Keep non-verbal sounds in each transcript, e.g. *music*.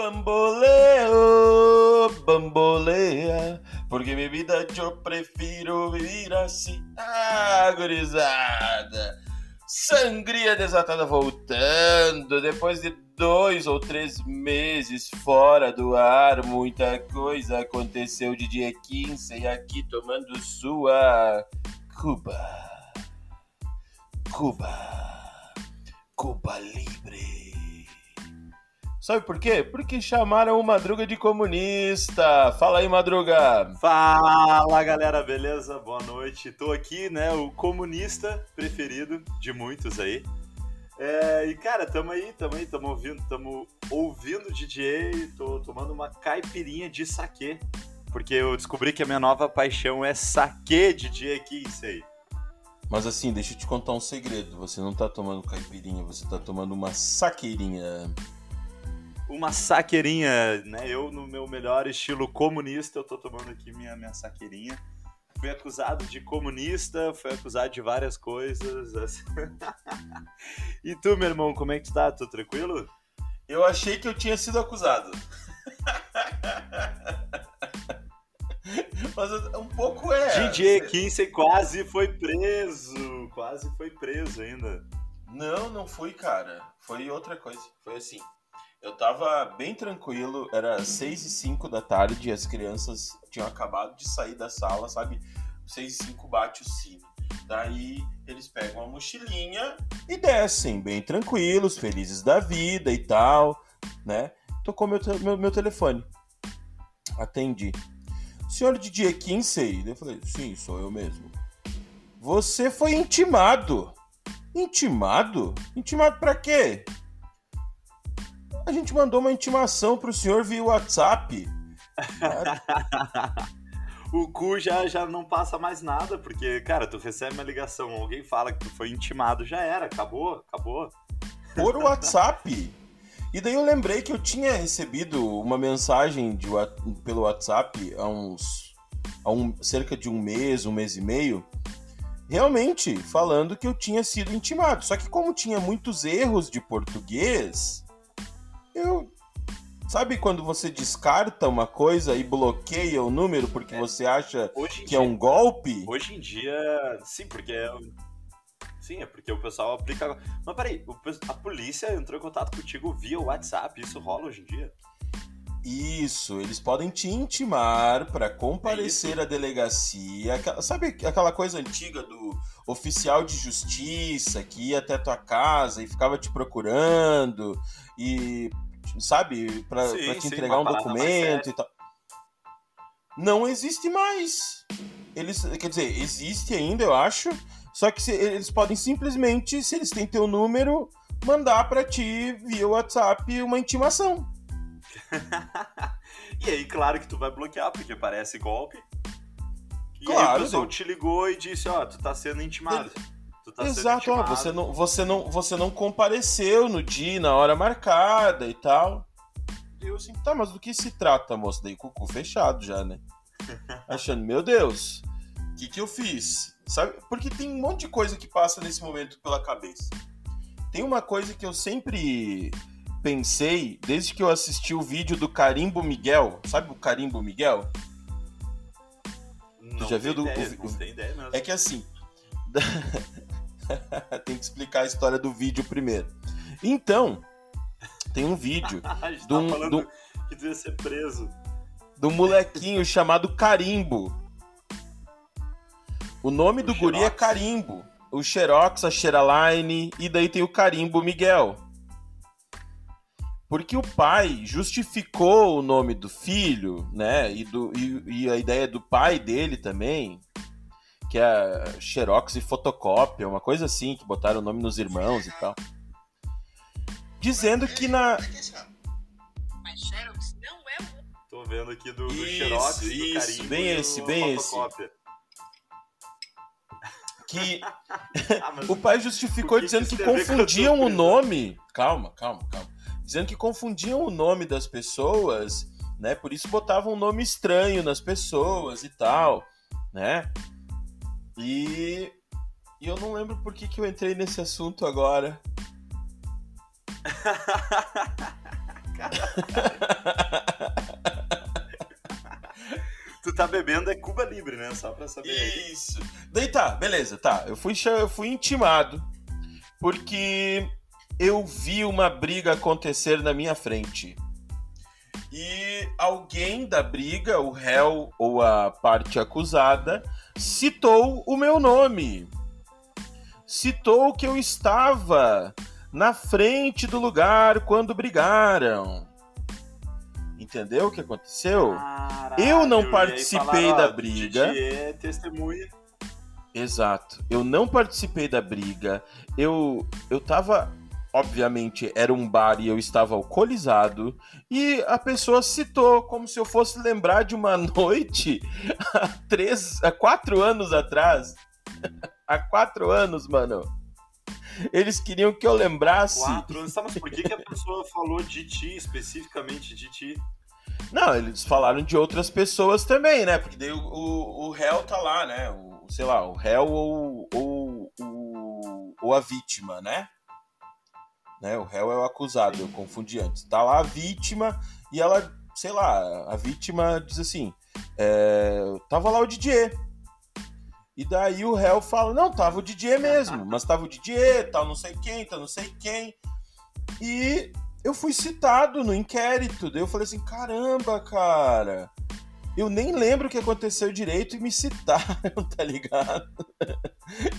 Bamboleo, bambolea, porque minha vida eu prefiro viver assim. Ah, gurizada! Sangria desatada voltando, depois de dois ou três meses fora do ar, muita coisa aconteceu de dia 15 e aqui tomando sua Cuba. Cuba. Cuba Libre. Sabe por quê? Porque chamaram o Madruga de comunista. Fala aí, Madruga. Fala, galera, beleza? Boa noite. Tô aqui, né, o comunista preferido de muitos aí. É, e cara, tamo aí, tamo aí, tamo ouvindo, tamo ouvindo DJ, tô tomando uma caipirinha de saquê porque eu descobri que a minha nova paixão é saque de dia 15 aí. Mas assim, deixa eu te contar um segredo. Você não tá tomando caipirinha, você tá tomando uma saqueirinha. Uma saqueirinha, né? Eu, no meu melhor estilo comunista, eu tô tomando aqui minha, minha saqueirinha. Fui acusado de comunista, fui acusado de várias coisas. Assim. *laughs* e tu, meu irmão, como é que tu tá? Tudo tranquilo? Eu achei que eu tinha sido acusado. *laughs* Mas um pouco é. DJ Kinsey quase foi preso. Quase foi preso ainda. Não, não fui, cara. Foi outra coisa. Foi assim. Eu tava bem tranquilo, era 6 e 5 da tarde, as crianças tinham acabado de sair da sala, sabe? 6 e 5 bate o sino. Daí eles pegam a mochilinha e descem, bem tranquilos, felizes da vida e tal, né? Tocou meu, meu, meu telefone. Atendi. Senhor Didier Kinsey? Eu falei, sim, sou eu mesmo. Você foi intimado. Intimado? Intimado para quê? A gente mandou uma intimação pro senhor via WhatsApp. *laughs* o cu já, já não passa mais nada, porque, cara, tu recebe uma ligação, alguém fala que tu foi intimado, já era, acabou, acabou. Por WhatsApp? E daí eu lembrei que eu tinha recebido uma mensagem de, pelo WhatsApp há uns. há um, cerca de um mês, um mês e meio, realmente falando que eu tinha sido intimado. Só que como tinha muitos erros de português, eu. Sabe quando você descarta uma coisa e bloqueia o número porque é. você acha que dia, é um golpe? Hoje em dia, sim, porque é Sim, é porque o pessoal aplica. Mas peraí, a polícia entrou em contato contigo via WhatsApp, isso rola hoje em dia? Isso, eles podem te intimar para comparecer é à delegacia. Sabe aquela coisa antiga do oficial de justiça que ia até tua casa e ficava te procurando e sabe, para te sim, entregar um documento e tal. Não existe mais. Eles, quer dizer, existe ainda, eu acho, só que se, eles podem simplesmente, se eles têm teu número, mandar para ti via WhatsApp uma intimação. *laughs* e aí, claro que tu vai bloquear, porque parece golpe. E claro, aí o pessoal te ligou e disse, ó, oh, tu tá sendo intimado. Tá Exato, ó, você não, você, não, você não compareceu no dia, na hora marcada e tal. Eu assim, tá, mas do que se trata, moço? Daí com o cu fechado já, né? *laughs* Achando, meu Deus, o que, que eu fiz? Sabe? Porque tem um monte de coisa que passa nesse momento pela cabeça. Tem uma coisa que eu sempre pensei desde que eu assisti o vídeo do Carimbo Miguel. Sabe o Carimbo Miguel? Não tu já viu do ideia, o. É que assim, *laughs* *laughs* tem que explicar a história do vídeo primeiro. Então, tem um vídeo *laughs* do, um, do que devia ser preso. Do molequinho chamado Carimbo. O nome o do Xerox. guri é Carimbo. O Xerox, a Xeraline e daí tem o Carimbo Miguel. Porque o pai justificou o nome do filho, né? E, do, e, e a ideia do pai dele também, que é Xerox e fotocópia, uma coisa assim, que botaram o nome nos irmãos e tal. Dizendo que na. Mas Xerox não é Tô vendo aqui do, do isso, Xerox, isso, do Carimbo bem esse, bem esse que *laughs* ah, o pai justificou que dizendo que, que confundiam o nome. Calma, calma, calma. Dizendo que confundiam o nome das pessoas, né? Por isso botavam um nome estranho nas pessoas e tal, né? E, e eu não lembro por que, que eu entrei nesse assunto agora. *laughs* tu tá bebendo é Cuba Libre, né? Só pra saber. Isso. Daí tá, beleza, tá. Eu fui, eu fui intimado porque eu vi uma briga acontecer na minha frente. E alguém da briga, o réu ou a parte acusada, citou o meu nome. Citou que eu estava na frente do lugar quando brigaram. Entendeu o que aconteceu? Caralho, eu não participei falaram, da briga. É testemunha. Exato. Eu não participei da briga. Eu eu tava obviamente era um bar e eu estava alcoolizado e a pessoa citou como se eu fosse lembrar de uma *laughs* noite há três, há quatro anos atrás. *laughs* há quatro anos, mano. Eles queriam que eu lembrasse. Quatro anos. Tá, mas por que, que a pessoa falou de ti, especificamente de ti? Não, eles falaram de outras pessoas também, né? Porque daí o, o, o réu tá lá, né? O, sei lá, o réu ou, ou, ou, ou a vítima, né? Né? O réu é o acusado, eu confundi antes. Tá lá a vítima e ela, sei lá, a vítima diz assim: é, tava lá o Didier. E daí o réu fala: não, tava o Didier mesmo, mas tava o Didier, tal, não sei quem, tal, não sei quem. E eu fui citado no inquérito. Daí eu falei assim: caramba, cara. Eu nem lembro o que aconteceu direito e me citaram, *laughs* tá ligado?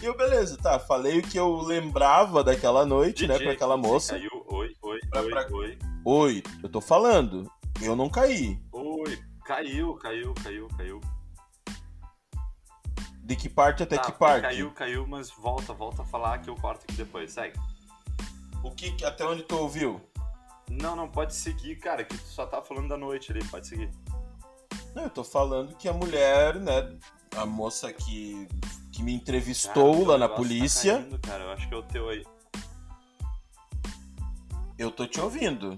E eu, beleza, tá, falei o que eu lembrava daquela noite, né, pra aquela moça. Caiu. Oi, oi, Pra- oi, pra- oi. Oi, eu tô falando, eu não caí. Oi. Caiu, caiu, caiu, caiu. De que parte até Tá, que parte? Caiu, caiu, mas volta, volta a falar que eu corto aqui depois. Segue. O que- até onde tu ouviu? Não, não, pode seguir, cara, que tu só tá falando da noite ali, pode seguir. Não, eu tô falando que a mulher, né, a moça que, que me entrevistou Cara, lá na tá polícia, caindo, cara, eu acho que é o teu aí. eu tô te ouvindo.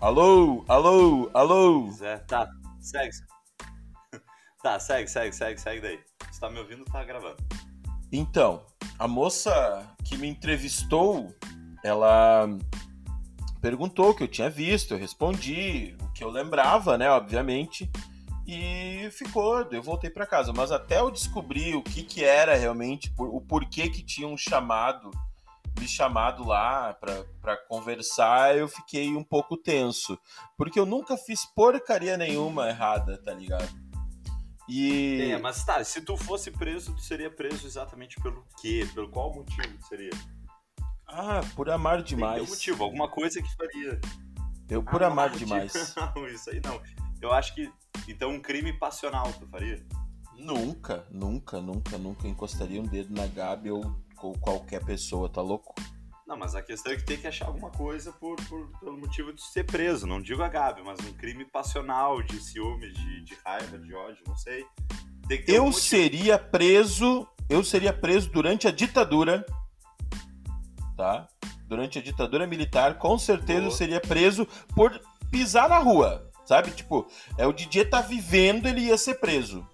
Alô, alô, alô. Zé, tá, segue. *laughs* Tá, segue, segue, segue, segue daí. Se tá me ouvindo, tá gravando. Então, a moça que me entrevistou, ela perguntou o que eu tinha visto, eu respondi que eu lembrava, né, obviamente, e ficou, eu voltei para casa. Mas até eu descobrir o que que era realmente, o porquê que tinham chamado, me chamado lá para conversar, eu fiquei um pouco tenso, porque eu nunca fiz porcaria nenhuma errada, tá ligado? E É, mas tá, se tu fosse preso, tu seria preso exatamente pelo quê? Pelo qual motivo seria? ah, por amar Tem demais. um motivo, alguma coisa que faria. Eu por Ah, amar não, demais. *laughs* Não, isso aí não. Eu acho que. Então, um crime passional tu faria? Nunca, nunca, nunca, nunca encostaria um dedo na Gabi ou, ou qualquer pessoa, tá louco? Não, mas a questão é que tem que achar alguma coisa por, por- pelo motivo de ser preso. Não digo a Gabi, mas um crime passional, de ciúme, de, de raiva, de ódio, não sei. Eu seria preso, eu seria preso durante a ditadura, tá? Durante a ditadura militar, com certeza Boa. seria preso por pisar na rua, sabe? Tipo, é o DJ tá vivendo, ele ia ser preso.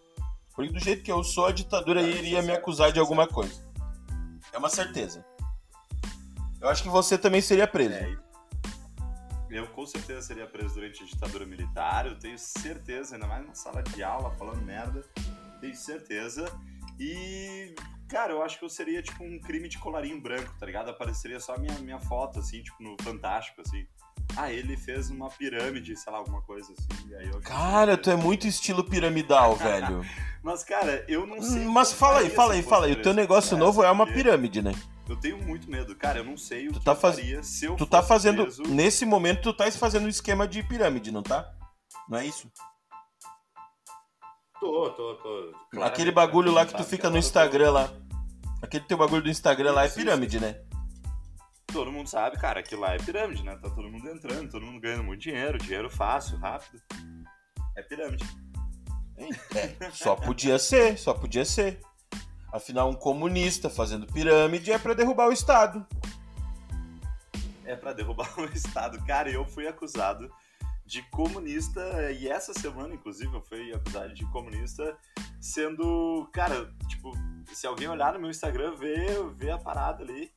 Porque do jeito que eu sou, a ditadura Tá, iria tá me acusar de alguma coisa. É uma certeza. Eu acho que você também seria preso. É, eu com certeza seria preso durante a ditadura militar, eu tenho certeza, ainda mais na sala de aula, falando merda, tenho certeza. E, cara, eu acho que eu seria tipo um crime de colarinho branco, tá ligado? Apareceria só a minha, minha foto, assim, tipo, no Fantástico, assim. Ah, ele fez uma pirâmide, sei lá, alguma coisa assim. aí eu Cara, tu é muito estilo piramidal, *laughs* velho. Mas, cara, eu não sei. Mas fala aí, fala aí, fala aí. O teu negócio É, novo é uma pirâmide, né? Eu tenho muito medo. Cara, eu não sei o Tu que tá faz- se eu Tu tá fazendo. preso. Nesse momento, tu tá fazendo um esquema de pirâmide, não tá? Não é isso? Tô, tô, tô. Claramente, Aquele bagulho lá que tu fica no agora eu tô- Instagram lá. Aquele teu bagulho do Instagram lá é pirâmide, né? Todo mundo sabe, cara, aquilo lá é pirâmide, né? Tá todo mundo entrando, todo mundo ganhando muito dinheiro, dinheiro fácil, rápido. É pirâmide. É, só podia ser, só podia ser. Afinal, um comunista fazendo pirâmide é pra derrubar o Estado. É pra derrubar *laughs* o Estado. Cara, eu fui acusado de comunista, e essa semana, inclusive, eu fui acusado de comunista, sendo, cara, tipo, se alguém olhar no meu Instagram, vê, vê a parada ali.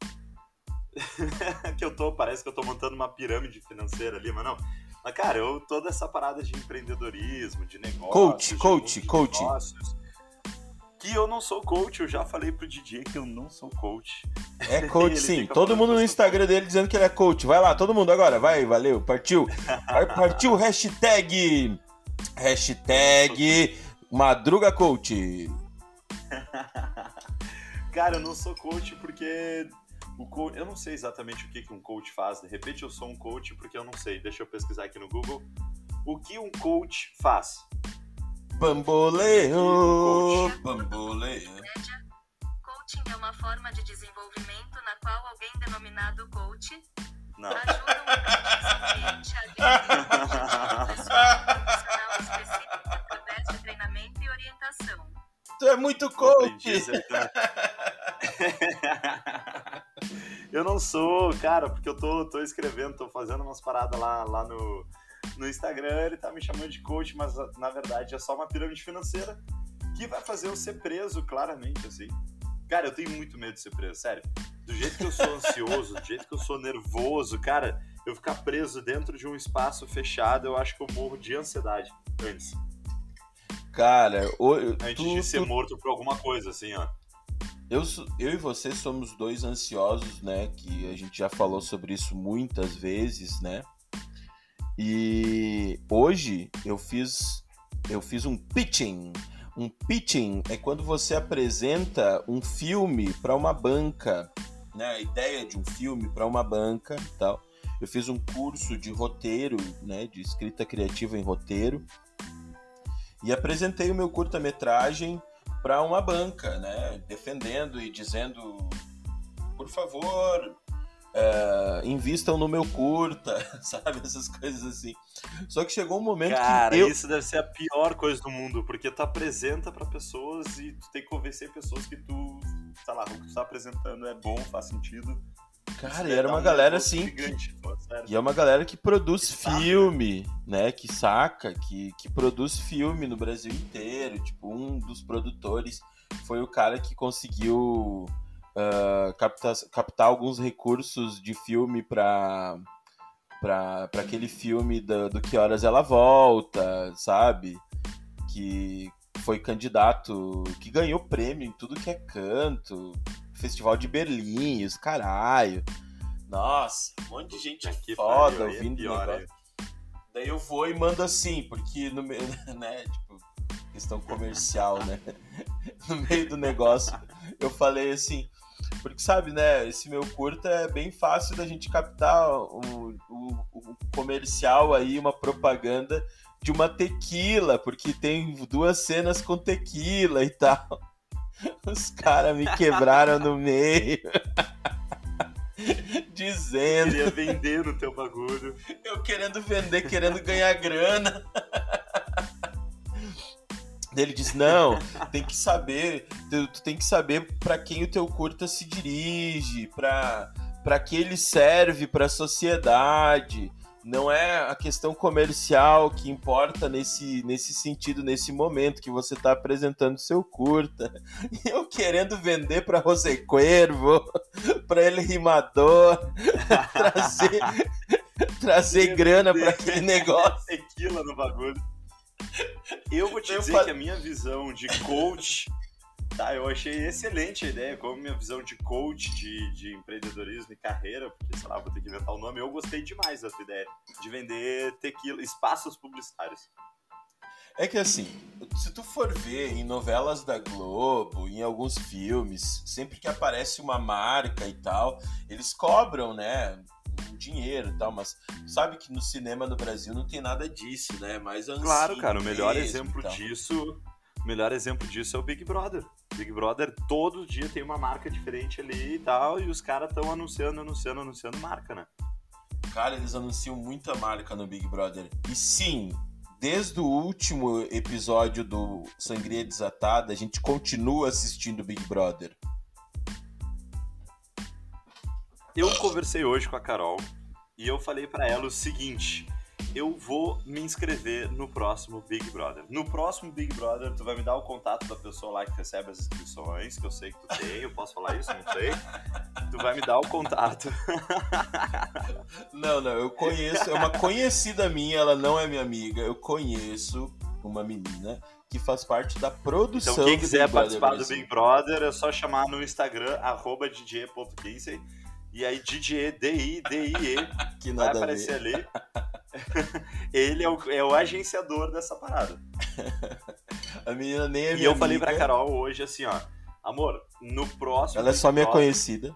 *laughs* que eu tô, parece que eu tô montando uma pirâmide financeira ali, mas não. Mas, cara, eu toda essa parada de empreendedorismo, de negócio. Coach, coach, coach. Negócios, que eu não sou coach, eu já falei pro DJ que eu não sou coach. É *laughs* coach sim, todo mundo no Instagram dele dizendo que ele é coach. Vai lá, todo mundo agora, vai, valeu, partiu. Partiu hashtag. Hashtag Madruga Coach. *laughs* Cara, eu não sou coach porque o coach, eu não sei exatamente o que, que um coach faz. De repente eu sou um coach porque eu não sei. Deixa eu pesquisar aqui no Google. O que um coach faz? Bamboleio, bamboleio. Coaching é uma forma de desenvolvimento na qual alguém denominado coach Não. ajuda um cliente a profissional específica através de treinamento e orientação. Tu é muito coach. *laughs* Eu não sou, cara, porque eu tô, tô escrevendo, tô fazendo umas paradas lá, lá no, no Instagram, ele tá me chamando de coach, mas na verdade é só uma pirâmide financeira que vai fazer eu ser preso, claramente, assim. Cara, eu tenho muito medo de ser preso, sério. Do jeito que eu sou ansioso, do jeito que eu sou nervoso, cara, eu ficar preso dentro de um espaço fechado, eu acho que eu morro de ansiedade antes. Cara, o- Antes tu- de ser tu- morto por alguma coisa, assim, ó. eu, eu e você somos dois ansiosos, né? Que a gente já falou sobre isso muitas vezes, né? E hoje eu fiz eu fiz um pitching. Um pitching é quando você apresenta um filme para uma banca, né? A ideia de um filme para uma banca, e tal. Eu fiz um curso de roteiro, né? De escrita criativa em roteiro e apresentei o meu curta-metragem para uma banca, né? Defendendo e dizendo, por favor, é, invistam no meu curta, *laughs* sabe? Essas coisas assim. Só que chegou um momento Cara, que eu... isso deve ser a pior coisa do mundo, porque tu apresenta pra pessoas e tu tem que convencer pessoas que tu, sei lá, o que tu tá apresentando é bom, faz sentido. Cara, e era uma um galera assim. Gigante, pô, sério. E é uma galera que produz Que né? filme, né? Que saca, que, que produz filme no Brasil inteiro. Tipo, um dos produtores foi o cara que conseguiu ah, captar, captar alguns recursos de filme para para aquele filme do, do Que Horas Ela Volta, sabe? Que foi candidato, que ganhou prêmio em tudo que é canto, Festival de Berlim, os caralho. Nossa, um monte de gente Que foda pariu, é ouvindo o pior, negócio. Daí eu vou e mando assim, porque no meio, *laughs* né, tipo, questão comercial, né? *laughs* No meio do negócio, eu falei assim, porque sabe, né, esse meu curta é bem fácil da gente captar o, o, o comercial aí, uma propaganda de uma tequila, porque tem duas cenas com tequila e tal. *laughs* Os caras me quebraram no meio. *laughs* Dizendo, Queria vender no teu bagulho. eu querendo vender, querendo ganhar grana. *laughs* Ele disse: Não, *laughs* tem que saber, tu, tu tem que saber para quem o teu curta se dirige, para para que ele serve para a sociedade. Não é a questão comercial que importa nesse, nesse sentido, nesse momento que você está apresentando seu curta. *laughs* Eu querendo vender para José Cuervo, *laughs* para ele rimador, trazer, trazer grana para aquele negócio. Tequila no bagulho. *laughs* Eu vou te Eu dizer fal- que a minha visão de coach. Tá, eu achei excelente a ideia, como minha visão de coach, de, de empreendedorismo e carreira, porque, sei lá, vou ter que inventar o nome. Eu gostei demais da tua ideia de vender tequila, espaços publicitários. É que assim, se tu for ver em novelas da Globo, em alguns filmes, sempre que aparece uma marca e tal, eles cobram, né? Um dinheiro e tal, mas sabe que no cinema no Brasil não tem nada disso, né? Mais Claro, cara, o melhor exemplo disso. O melhor exemplo disso é o Big Brother. Big Brother todo dia tem uma marca diferente ali e tal, e os caras estão anunciando, anunciando, anunciando marca, né? Cara, eles anunciam muita marca no Big Brother. E sim, desde o último episódio do Sangria Desatada, a gente continua assistindo Big Brother. Eu conversei hoje com a Carol e eu falei pra ela o seguinte: eu vou me inscrever no próximo Big Brother. No próximo Big Brother, tu vai me dar o contato da pessoa lá que recebe as inscrições, que eu sei que tu tem, eu posso falar isso? Não sei. Tu vai me dar o contato. *laughs* Não, não, eu conheço, é uma conhecida minha, ela não é minha amiga, eu conheço uma menina que faz parte da produção Então, quem do quiser Brother participar do Brasil. Big Brother, é só chamar no Instagram, arroba DJ.15. E aí, DJ, D-I-D-I-E, *laughs* que vai aparecer ali. *laughs* Ele é o, é o agenciador dessa parada. *laughs* A menina nem é E minha eu falei pra amiga, Carol hoje assim, ó. Amor, no próximo. Ela é só minha Brother- conhecida.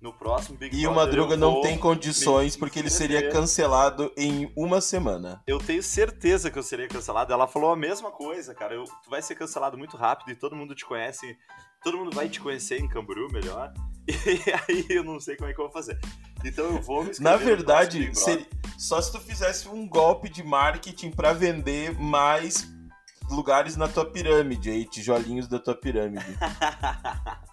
No próximo Big E o. Madruga não tem condições porque ele seria cancelado em uma semana. Eu tenho certeza que eu seria cancelado. Ela falou a mesma coisa, cara. Eu- tu vai ser cancelado muito rápido e todo mundo te conhece. Todo mundo vai te conhecer em Camboriú melhor. *laughs* E aí eu não sei como é que eu vou fazer. Então eu vou me Na verdade, seria- só se tu fizesse um golpe de marketing pra vender mais lugares na tua pirâmide aí, tijolinhos da tua pirâmide. *laughs*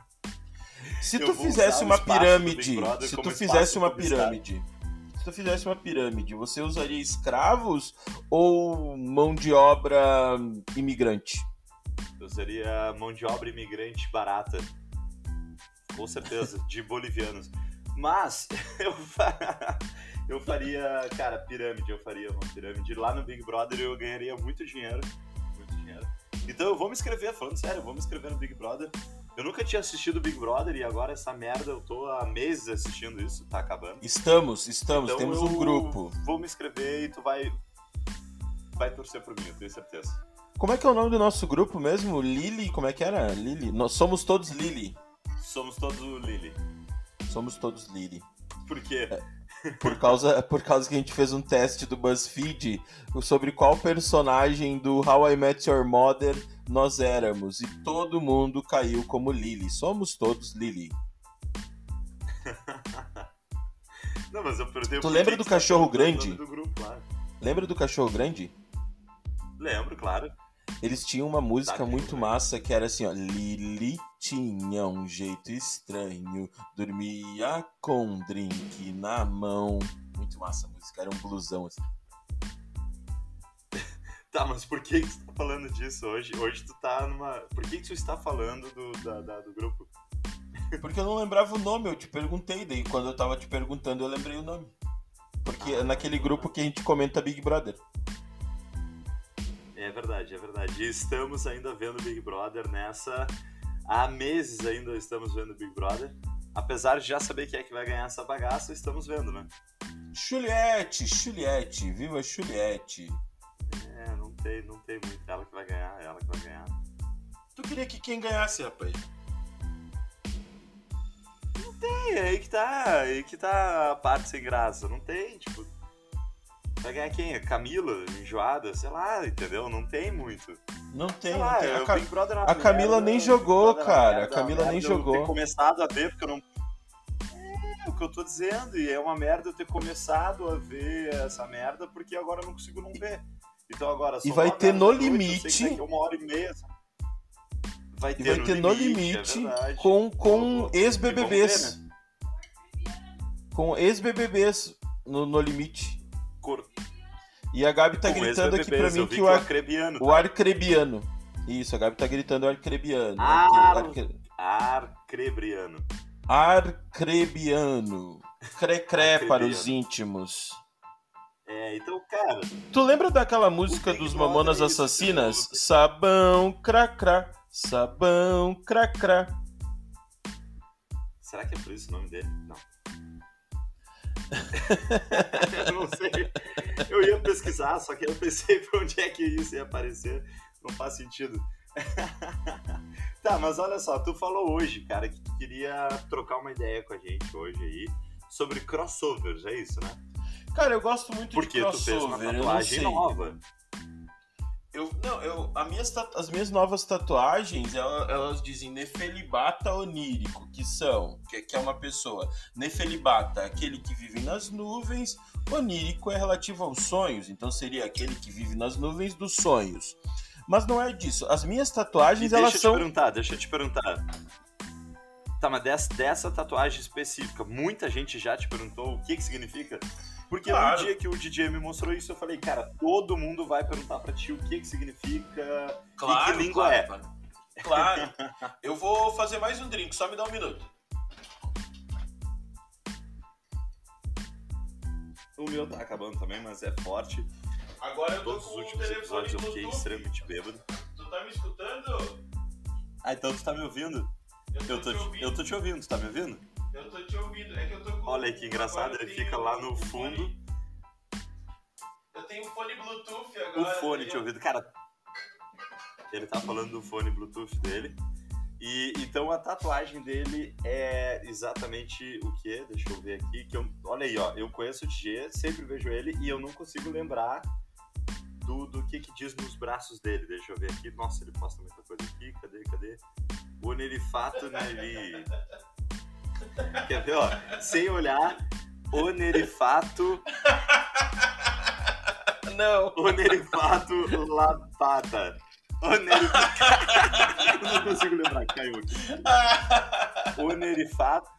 Se tu fizesse uma pirâmide, se tu fizesse uma pirâmide, se tu fizesse uma pirâmide, você usaria escravos ou mão de obra imigrante? Eu seria mão de obra imigrante barata. Com certeza, de bolivianos. Mas *laughs* eu, fa- eu faria, cara, pirâmide, eu faria uma pirâmide. Lá no Big Brother eu ganharia muito dinheiro. Muito dinheiro. Então eu vou me inscrever, falando sério, eu vou me inscrever no Big Brother. Eu nunca tinha assistido o Big Brother e agora essa merda eu tô há meses assistindo isso, tá acabando. Estamos, estamos, Então temos um grupo. Vou me inscrever e tu vai. Vai torcer por mim, eu tenho certeza. Como é que é o nome do nosso grupo mesmo? Lili, como é que era? Lili. Nós somos todos Lili. Somos todos o Lily. Somos todos Lili. Por quê? Por causa, por causa que a gente fez um teste do BuzzFeed sobre qual personagem do How I Met Your Mother nós éramos. E todo mundo caiu como Lily. Somos todos Lily. *laughs* Não, mas eu perguntei Tu lembra do cachorro grande? Do grupo, claro. Lembra do cachorro grande? Lembro, claro. Eles tinham uma música Tá, muito massa que era assim, ó. Lili tinha um jeito estranho, dormia com drink na mão. Muito massa a música, era um blusão assim. *laughs* Tá, mas por que, que tu tá falando disso hoje? Hoje tu tá numa. Por que, que tu está falando do, da- da- do grupo? *laughs* Porque eu não lembrava o nome, eu te perguntei, daí quando eu tava te perguntando eu lembrei o nome. Porque é naquele grupo que a gente comenta Big Brother. É verdade, é verdade. E estamos ainda vendo Big Brother nessa. Há meses ainda estamos vendo Big Brother. Apesar de já saber quem é que vai ganhar essa bagaça, estamos vendo, né? Juliette, Juliette, viva Juliette. É, não tem, não tem muito. Ela que vai ganhar, ela que vai ganhar. Tu queria que quem ganhasse, rapaz? É, aí que tá, aí que tá a parte sem graça. Não tem, tipo. Vai ganhar quem? A Camila, enjoada, sei lá, entendeu? Não tem muito. Não tem, Sei não lá, tem. é, A é a Camila nem jogou, é cara, a merda, Camila uma nem merda Eu jogou. ter começado a ver, porque eu não. É o que eu tô dizendo, e é uma merda eu ter começado a ver essa merda, porque agora eu não consigo não ver. Então agora só E vai ter no noite, limite- a uma hora e meia. Vai ter, E vai ter no limite é verdade. com, com vou- ex-BBBs. né? Com ex-BBBs no, no limite. E a Gabi tá gritando aqui pra mim que o, o ar, Acrebiano. o Arcrebiano. Isso, a Gabi tá gritando Arcrebiano. Ah, Arcrebriano. Arcrebiano. Crecré para os Arcrebiano. íntimos. É, então, cara, Tu lembra daquela música dos Mamonas é isso, Assassinas? entendeu? Sabão, cracrá, sabão, cracrá. será que é por isso o nome dele? Não. *laughs* eu não sei. Eu ia pesquisar, só que eu pensei pra onde é que isso ia aparecer. Não faz sentido. *laughs* tá, mas olha só, tu falou hoje, cara, que tu queria trocar uma ideia com a gente hoje aí sobre crossovers, é isso, né? Cara, eu gosto muito Porque de tu fez uma crossover, tatuagem nova. Eu, não, eu, a minhas as minhas novas tatuagens, ela- elas, dizem Nefelibata onírico, que são, que, que é uma pessoa. Nefelibata, aquele que vive nas nuvens, onírico é relativo aos sonhos, então seria aquele que vive nas nuvens dos sonhos. Mas não é disso. As minhas tatuagens, deixa elas eu te são. perguntar, deixa eu te perguntar. Tá, mas dessa, dessa tatuagem específica, muita gente já te perguntou o que que significa? Porque Claro. no dia que o DJ me mostrou isso, eu falei, cara, todo mundo vai perguntar pra ti o que que significa. Claro, E que língua claro, é? Claro. Claro. Eu vou fazer mais um drink, só me dá um minuto. O meu tá acabando também, mas é forte. Agora eu tô Todos os com o últimos episódios eu fiquei extremamente bêbado. Tu tá me escutando? Ah, então tu tá me ouvindo? Eu tô, te te, ouvindo. eu tô te ouvindo, tu tá me ouvindo? Eu tô te ouvindo. É que eu tô com Olha que engraçado, eu ele fica lá no o fundo. fone- Eu tenho um fone Bluetooth O agora. fone e te eu- ouvindo. Cara, ele tá falando do fone Bluetooth dele. E então a tatuagem dele é exatamente o que? Deixa eu ver aqui. Que eu, olha aí, ó. Eu conheço o DJ, sempre vejo ele e eu não consigo lembrar do, do que que diz nos braços dele. Deixa eu ver aqui. Nossa, ele posta muita coisa aqui. Cadê, cadê? Onerifato Neri. *laughs* *laughs* Quer ver, ó? Sem olhar. Onerifato Não. Onerifato Lapata. Onerifato. *laughs* Eu não consigo lembrar, caiu aqui. Onerifato.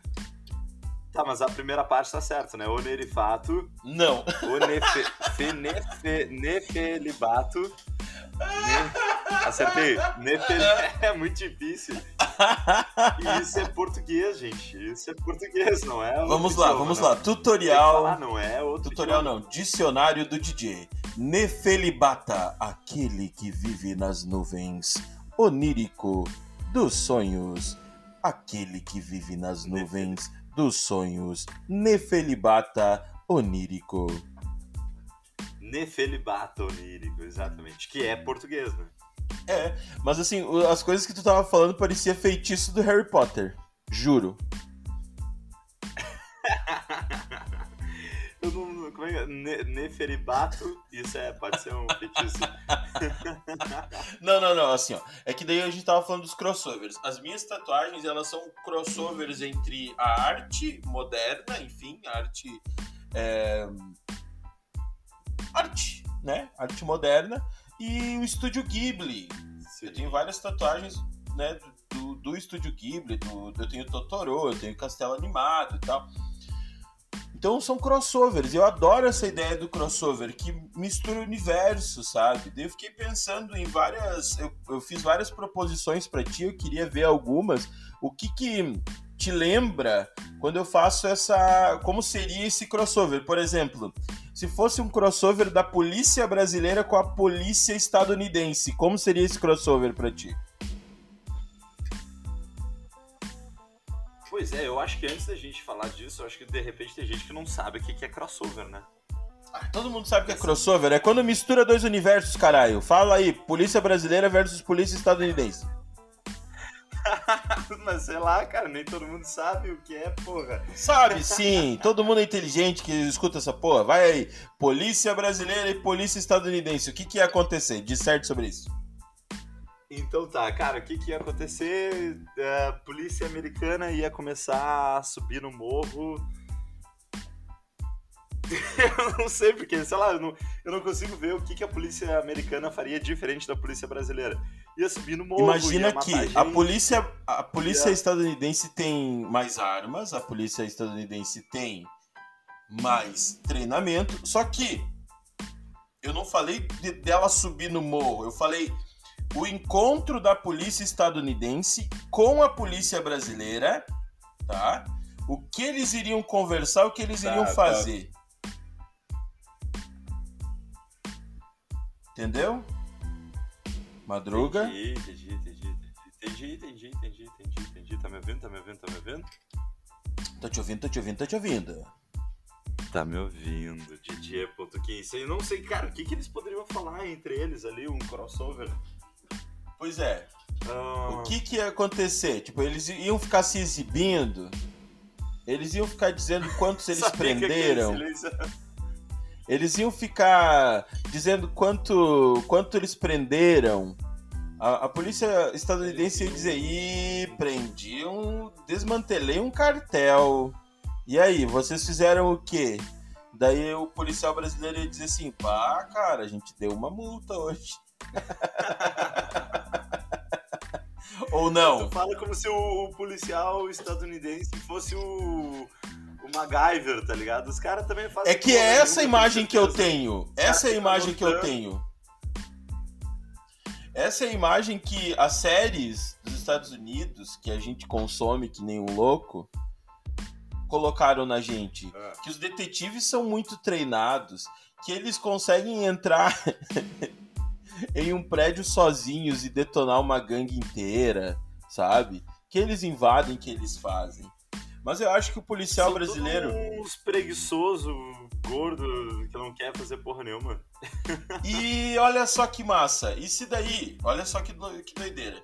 Tá, mas a primeira parte tá certa, né? Onerifato. Não. Onefe... Fenefe... Nefelibato. Ne... *laughs* Acertei. Nefel... É muito difícil. Isso é português, gente. Isso é português, não é? Vamos lá, idioma, vamos não. lá. Tem que Tutorial. falar, não é outro Tutorial idioma. não. Dicionário do DJ. Nefelibata, aquele que vive nas nuvens. Onírico, dos sonhos. Aquele que vive nas nuvens dos sonhos. Nefelibata, onírico. Nefelibato onírico, exatamente. Que é português, né? É, mas assim, as coisas que tu tava falando parecia feitiço do Harry Potter. Juro. *laughs* Eu não. Como é que é? Ne- Neferibato, isso é, pode ser um feitiço. *laughs* Não, não, não, assim, ó. É que daí a gente tava falando dos crossovers. As minhas tatuagens, elas são crossovers entre a arte moderna, enfim, a arte. é, Arte, né? Arte moderna. E o estúdio Ghibli. Eu tenho várias tatuagens, né? Do, do estúdio Ghibli, do, eu tenho Totoro, eu tenho Castelo Animado e tal. Então são crossovers. Eu adoro essa ideia do crossover que mistura universos, sabe? Daí eu fiquei pensando em várias. Eu, eu fiz várias proposições pra ti, eu queria ver algumas. O que que te lembra quando eu faço essa. Como seria esse crossover? Por exemplo, se fosse um crossover da polícia brasileira com a polícia estadunidense, como seria esse crossover pra ti? Pois é, eu acho que antes da gente falar disso, eu acho que de repente tem gente que não sabe o que é crossover, né? Ah, Todo mundo sabe que é crossover. É quando mistura dois universos, caralho. Fala aí, polícia brasileira versus polícia estadunidense. *laughs* Mas sei lá, cara, nem todo mundo sabe o que é, porra. Sabe sim, todo mundo é inteligente que escuta essa porra. Vai aí, polícia brasileira e polícia estadunidense. O que, que ia acontecer? Diz certo sobre isso. Então tá, cara, o que que ia acontecer? É, A polícia americana ia começar a subir no morro. *laughs* eu não sei porque, sei lá, eu não, eu não consigo ver o que, que a polícia americana faria diferente da polícia brasileira. Ia subir no morro, Imagina que a polícia, a polícia estadunidense tem mais armas, a polícia estadunidense tem mais treinamento, só que eu não falei de- dela subir no morro, eu falei o encontro da polícia estadunidense com a polícia brasileira, tá? O que eles iriam conversar, o que eles Tá, iriam tá. fazer. Entendeu? Madruga. Entendi, entendi, entendi, entendi, entendi, entendi, entendi, entendi. Tá me ouvindo, tá me ouvindo, tá me ouvindo? Tô te ouvindo, tô te ouvindo, tô te ouvindo. Tá me ouvindo, DJ.15. Eu não sei, cara, o que, que eles poderiam falar entre eles ali, um crossover? Pois é. Ah, O que que ia acontecer? Tipo, eles iam ficar se exibindo. Eles iam ficar dizendo quantos eles *laughs* que prenderam. silêncio- Eles iam ficar dizendo quanto, quanto eles prenderam. A, a polícia estadunidense ia dizer: Ih, prendi um. desmantelei um cartel. E aí, vocês fizeram o quê? Daí o policial brasileiro ia dizer assim: pá, cara, a gente deu uma multa hoje. *laughs* Ou não? Tu fala como se o, o policial estadunidense fosse o, o MacGyver, tá ligado? Os caras também fazem. É que é essa nenhuma, imagem que eu tenho. Essa é a imagem que eu tenho. Essa é a imagem que as séries dos Estados Unidos, que a gente consome que nem um louco, colocaram na gente. Ah. Que os detetives são muito treinados, que eles conseguem entrar *laughs* em um prédio sozinhos e detonar uma gangue inteira, sabe? Que eles invadem, que eles fazem. Mas eu acho que o policial São brasileiro. Uns preguiçosos, gordo, que não quer fazer porra nenhuma. E olha só que massa. E se daí? Olha só que, do- que doideira.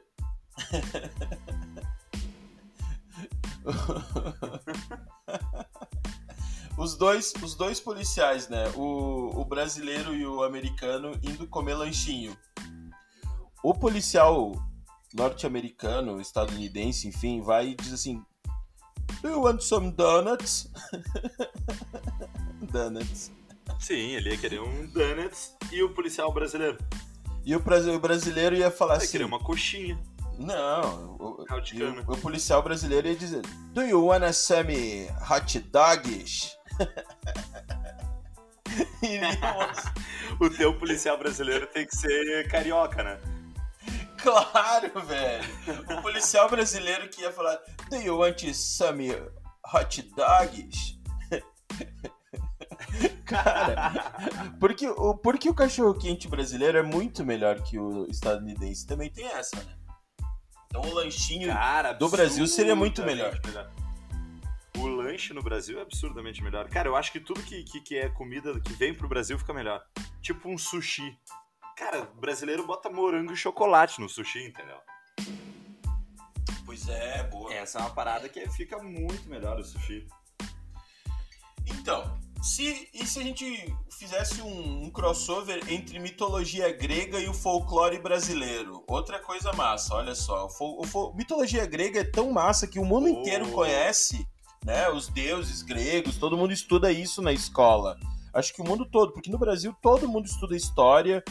*laughs* os, dois, os dois policiais, né? O, o brasileiro e o americano indo comer lanchinho. O policial norte-americano, estadunidense, enfim, vai e diz assim: Do you want some donuts? *laughs* donuts. Sim, ele ia querer um donuts e o policial brasileiro E o, brasi- o brasileiro ia falar ia assim: querer uma coxinha. Não, o, o- o policial brasileiro ia dizer: Do you wanna some hot dogs? *laughs* *laughs* O teu policial brasileiro tem que ser carioca, né? Claro, velho. O policial brasileiro que ia falar: Do you want some hot dogs? Cara, porque, o- porque o cachorro quente brasileiro é muito melhor que o estadunidense. Também tem essa, né? Então o lanchinho. Cara, Do Brasil seria muito absurdamente O lanche no Brasil é absurdamente melhor. Cara, eu acho que tudo que, que, que é comida que vem pro Brasil fica melhor. Tipo um sushi. Cara, brasileiro bota morango e chocolate no sushi, entendeu? Pois é, boa. Essa é uma parada que fica muito melhor o sushi. Então, se, e se a gente fizesse um, um crossover entre mitologia grega e o folclore brasileiro? Outra coisa massa, olha só. O o mitologia grega é tão massa que o mundo Oh. inteiro conhece, né? Os deuses gregos, todo mundo estuda isso na escola. Acho que o mundo todo, porque no Brasil todo mundo estuda história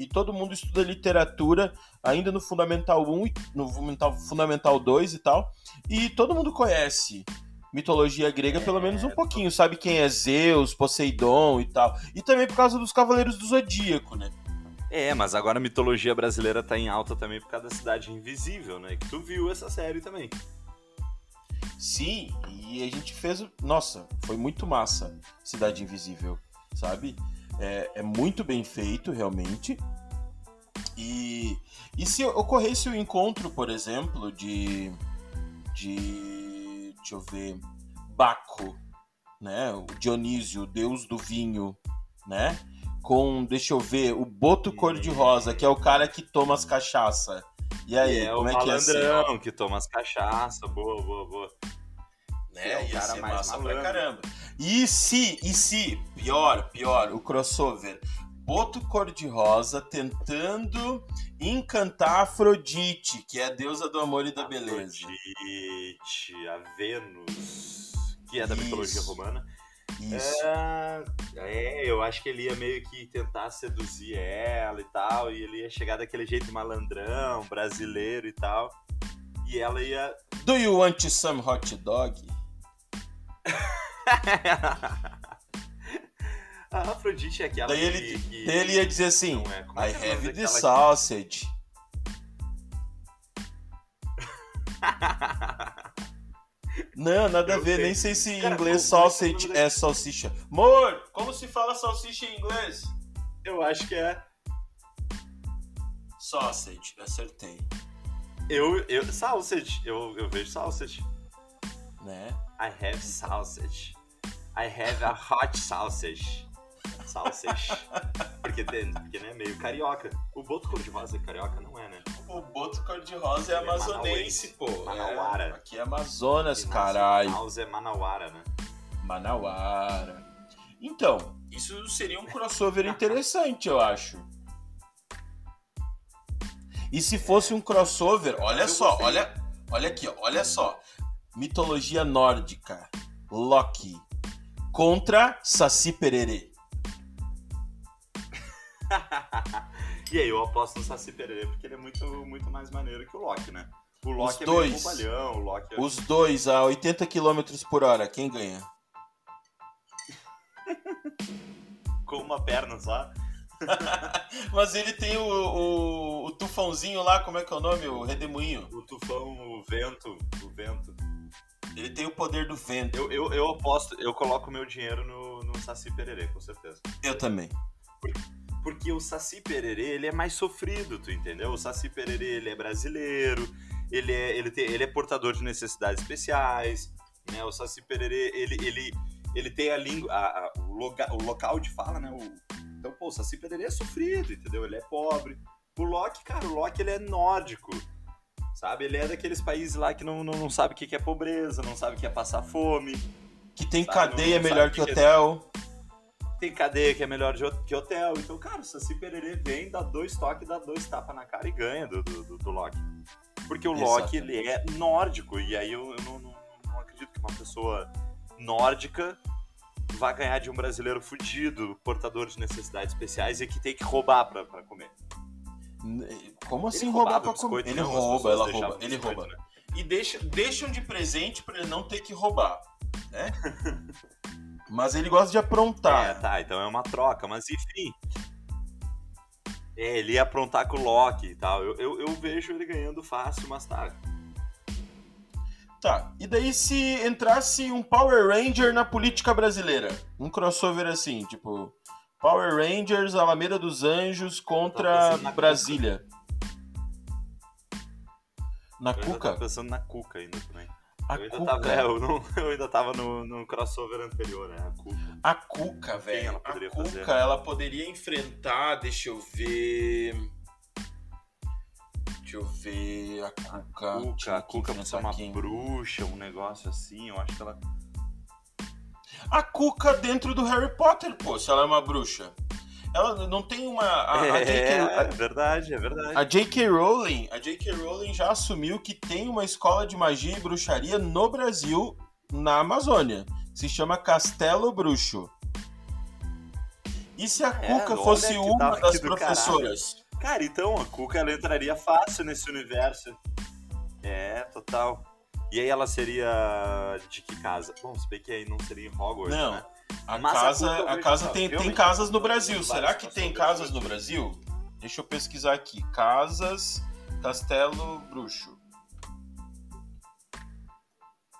e todo mundo estuda literatura, ainda no Fundamental 1 e no Fundamental, Fundamental 2 e tal. E todo mundo conhece mitologia grega, pelo menos um pouquinho. Sabe quem é Zeus, Poseidon e tal. E também por causa dos Cavaleiros do Zodíaco, né? É, mas agora a mitologia brasileira tá em alta também por causa da Cidade Invisível, né? Que tu viu essa série também. Sim, e a gente fez. Nossa, foi muito massa Cidade Invisível, sabe? É, é muito bem feito, realmente. E, e se ocorresse o encontro, por exemplo, de. de. Deixa eu ver. Baco, né? O Dionísio, o deus do vinho, né? Com, deixa eu ver, o Boto Cor-de-Rosa, que é o cara que toma as cachaça. E aí, E é como o é que é assim? malandrão que toma as cachaça, boa, boa, boa. Né? É Ia ser mais massa pra caramba. E se, e se, pior, pior, o crossover, Boto Cor-de-Rosa tentando encantar Afrodite, que é a deusa do amor e da beleza. Afrodite, a Vênus, que é da Isso. mitologia romana. Isso. É, é, eu acho que ele ia meio que tentar seduzir ela e tal, e ele ia chegar daquele jeito malandrão, brasileiro e tal. E ela ia. Do you want some hot dog? *laughs* a Afrodite é aquela Daí que, ele, que daí ele ia dizer assim, é- é I que é have the sausage. *laughs* Não, nada a Eu ver, sei. nem sei se em Cara, inglês é que sausage é salsicha. Amor, como se fala salsicha em inglês? Eu acho que é. Sausage, acertei. Eu, eu, sausage, eu, eu vejo sausage. Né? I have sausage. I have a hot sausage. Sausage. *laughs* Porque, tem, porque né, meio carioca. O boto cor-de-rosa é carioca? Não é, né? O boto cor-de-rosa é é amazonense, pô. Manauara. É, aqui é Amazonas, nas caralho. Manaus é Manauara, né? Manauara. Então, isso seria um crossover *laughs* interessante, eu acho. E se fosse um crossover, olha só, olha, olha aqui, olha só mitologia nórdica, Loki, contra Saci Pererê. *laughs* e aí, eu aposto no Saci Pererê porque ele é muito, muito mais maneiro que o Loki, né? O Loki os é dois, meio o Loki é... Os dois a 80 km por hora, quem ganha? *laughs* Com uma perna só. *laughs* Mas ele tem o, o, o, tufãozinho lá, como é que é o nome? O redemoinho. O tufão, o vento, o vento. Ele tem o poder do vento. Eu, eu, eu aposto, eu coloco meu dinheiro no, no Saci Pererê, com certeza. Eu também. Porque o Saci Pererê, ele é mais sofrido, tu entendeu? O Saci Pererê, ele é brasileiro, ele é, ele tem, ele é portador de necessidades especiais, né? O Saci Pererê, ele, ele, ele tem a língua, a, a, o, loga, o local de fala, né? O, então, pô, o Saci Pererê é sofrido, entendeu? Ele é pobre. O Loki, cara, o Loki, ele é nórdico, sabe? Ele é daqueles países lá que não, não, não sabe o que é pobreza, não sabe o que é passar fome. Que tem Sabe, cadeia não- não melhor que que é- hotel. Tem cadeia que é melhor que hotel. Então, cara, o Saci Pererê vem, dá dois toques, dá dois tapas na cara e ganha do, do, do- do Loki. Porque o Loki, ele é nórdico. E aí eu, eu não, não- não acredito que uma pessoa nórdica vá ganhar de um brasileiro fudido, portador de necessidades especiais e que tem que roubar pra comer. Como assim Ele roubar roubava pra comer? Ele rouba, ela rouba, ele rouba. né? E deixa, deixam de presente pra ele não ter que roubar, né? *laughs* Mas ele gosta de É, aprontar. tá, então é uma troca, mas enfim. É, ele ia aprontar com o Loki e tal. Eu, eu, eu vejo ele ganhando fácil, mas tá. Tá, e daí se entrasse um Power Ranger na política brasileira? Um crossover assim, tipo... Power Rangers, Alameda dos Anjos contra na Brasília. Na Eu Cuca? tava pensando na Cuca ainda também. A eu, ainda Cuca. tava, é, eu, não- *laughs* eu ainda tava no, no crossover anterior, né? A Cuca. A Cuca, velho. ela A Cuca, fazer? ela poderia enfrentar, deixa eu ver. Deixa eu ver. A Cuca. Cuca, tinha a Cuca ser uma bruxa, um negócio assim, eu acho que ela. A Cuca dentro do Harry Potter, pô, se ela é uma bruxa. Ela não tem uma. A, a *laughs* é, J.K. é verdade, é verdade. A J.K. Rowling, a J.K. Rowling já assumiu que tem uma escola de magia e bruxaria no Brasil, na Amazônia. Se chama Castelo Bruxo. E se a É, Cuca olha fosse que uma da- das professoras? Cara, então a Cuca ela entraria fácil nesse universo. É, total. E aí ela seria de que casa? Bom, se bem que aí não seria em Hogwarts, Não. né? A Mas a casa, a vejo, casa tem, tem casas no Brasil. Será que tem casas no. Brasil? Deixa eu pesquisar aqui. Casas Castelo Bruxo.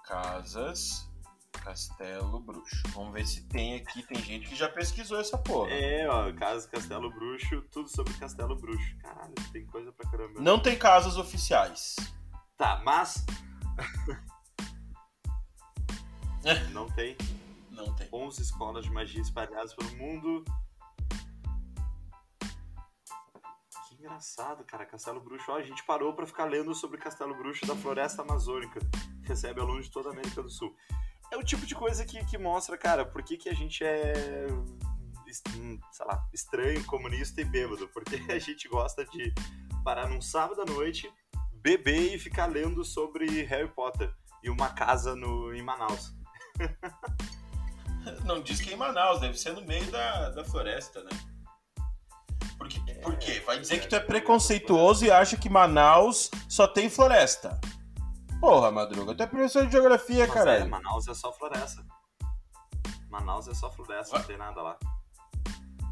Casas Castelo Bruxo. Vamos ver se tem aqui. Tem gente que já pesquisou essa porra. É, ó, Casa Castelo Bruxo, tudo sobre Castelo Bruxo. Caralho, tem coisa pra caramba. Não tem casas oficiais. Tá, mas. Não tem Não tem. 11 escolas de magia espalhadas pelo mundo. Que engraçado, cara. Castelo Bruxo. Ó, a gente parou pra ficar lendo sobre Castelo Bruxo da Floresta Amazônica, recebe alunos de toda a América do Sul. É o tipo de coisa que, que mostra, cara, por que, que a gente é. hum, sei lá, estranho, comunista e bêbado. Porque *laughs* a gente gosta de parar num sábado à noite, beber e ficar lendo sobre Harry Potter e uma casa no, em Manaus. *laughs* Não diz que é em Manaus, deve ser no meio da, da floresta, né? Porque, por quê? Vai dizer que tu é preconceituoso e acha que Manaus só tem floresta. Porra, Madruga, tu é professor de geografia, Mas é, caralho. Manaus é só floresta. Manaus é só floresta, não tem nada lá.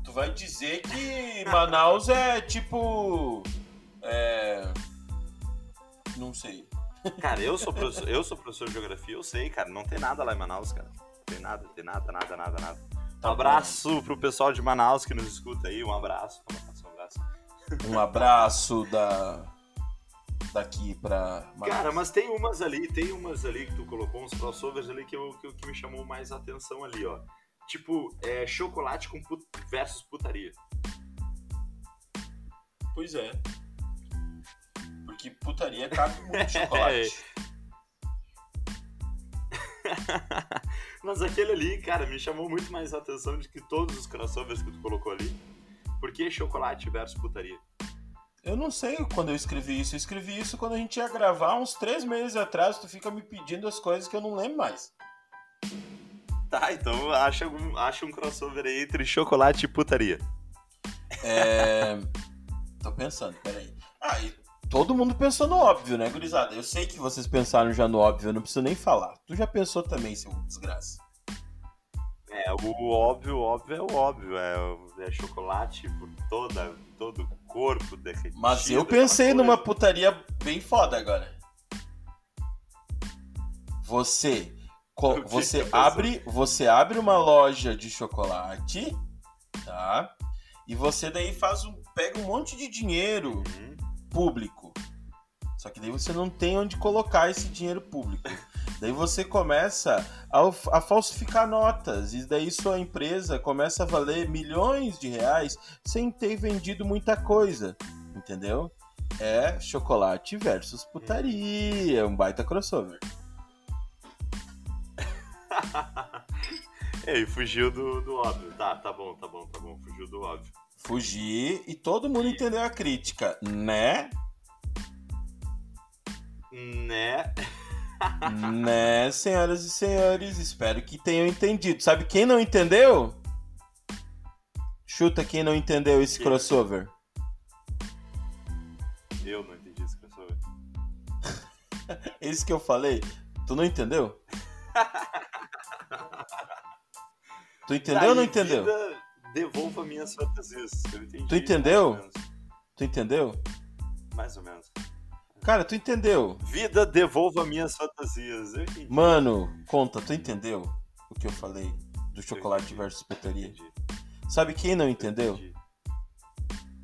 Tu vai dizer que Manaus é tipo. É. Não sei. Cara, eu sou professor, eu sou professor de geografia, eu sei, cara, não tem nada lá em Manaus, cara. Não tem nada, tem nada, nada, nada, nada. Tá um abraço pro pessoal de Manaus que nos escuta aí, um abraço. Um abraço. Um abraço da. Daqui pra. Manaus. Cara, mas tem umas ali, tem umas ali que tu colocou, uns crossovers ali que, eu, que, que me chamou mais a atenção ali, ó. Tipo, é, chocolate com put versus putaria. Pois é. Porque putaria cabe *laughs* muito chocolate. *laughs* Mas aquele ali, cara, me chamou muito mais a atenção de que todos os crossovers que tu colocou ali. Por que chocolate versus putaria? Eu não sei quando eu escrevi isso. Eu escrevi isso quando a gente ia gravar uns três meses atrás. Tu fica me pedindo as coisas que eu não lembro mais. Tá, então acha, algum- acha um crossover aí entre chocolate e putaria. É. *laughs* Tô pensando, peraí. Ah, e todo mundo pensou no óbvio, né, gurizada? Eu sei que vocês pensaram já no óbvio, eu não preciso nem falar. Tu já pensou também, seu desgraça. É, o óbvio, óbvio é o óbvio. É, é chocolate por toda, todo o corpo derretido. Mas eu pensei numa putaria bem foda agora. Você, co- *laughs* você abre, você abre uma loja de chocolate, tá? E você daí faz um, pega um monte de dinheiro Uhum. Público. Só que daí você não tem onde colocar esse dinheiro público. *laughs* Daí você começa a, a falsificar notas. E daí sua empresa começa a valer milhões de reais sem ter vendido muita coisa. Entendeu? É chocolate versus putaria. Um baita crossover. *laughs* É, e fugiu do, do óbvio. Tá, tá bom, tá bom, tá bom. Fugiu do óbvio. Fugir e todo mundo entendeu a crítica, né? Né? *laughs* né, senhoras e senhores? Espero que tenham entendido. Sabe quem não entendeu? Chuta quem não entendeu esse crossover. Eu não entendi esse crossover. *laughs* Esse que eu falei, tu não entendeu? *laughs* Tu entendeu ou não entendeu? vida, devolva minhas fantasias. Eu entendi. Tu entendeu? Tu entendeu? Mais ou menos. Cara, tu entendeu? Vida, devolva minhas fantasias. Eu entendi. Mano, conta, tu entendeu o que eu falei do chocolate versus? Entendi. Sabe quem não entendeu?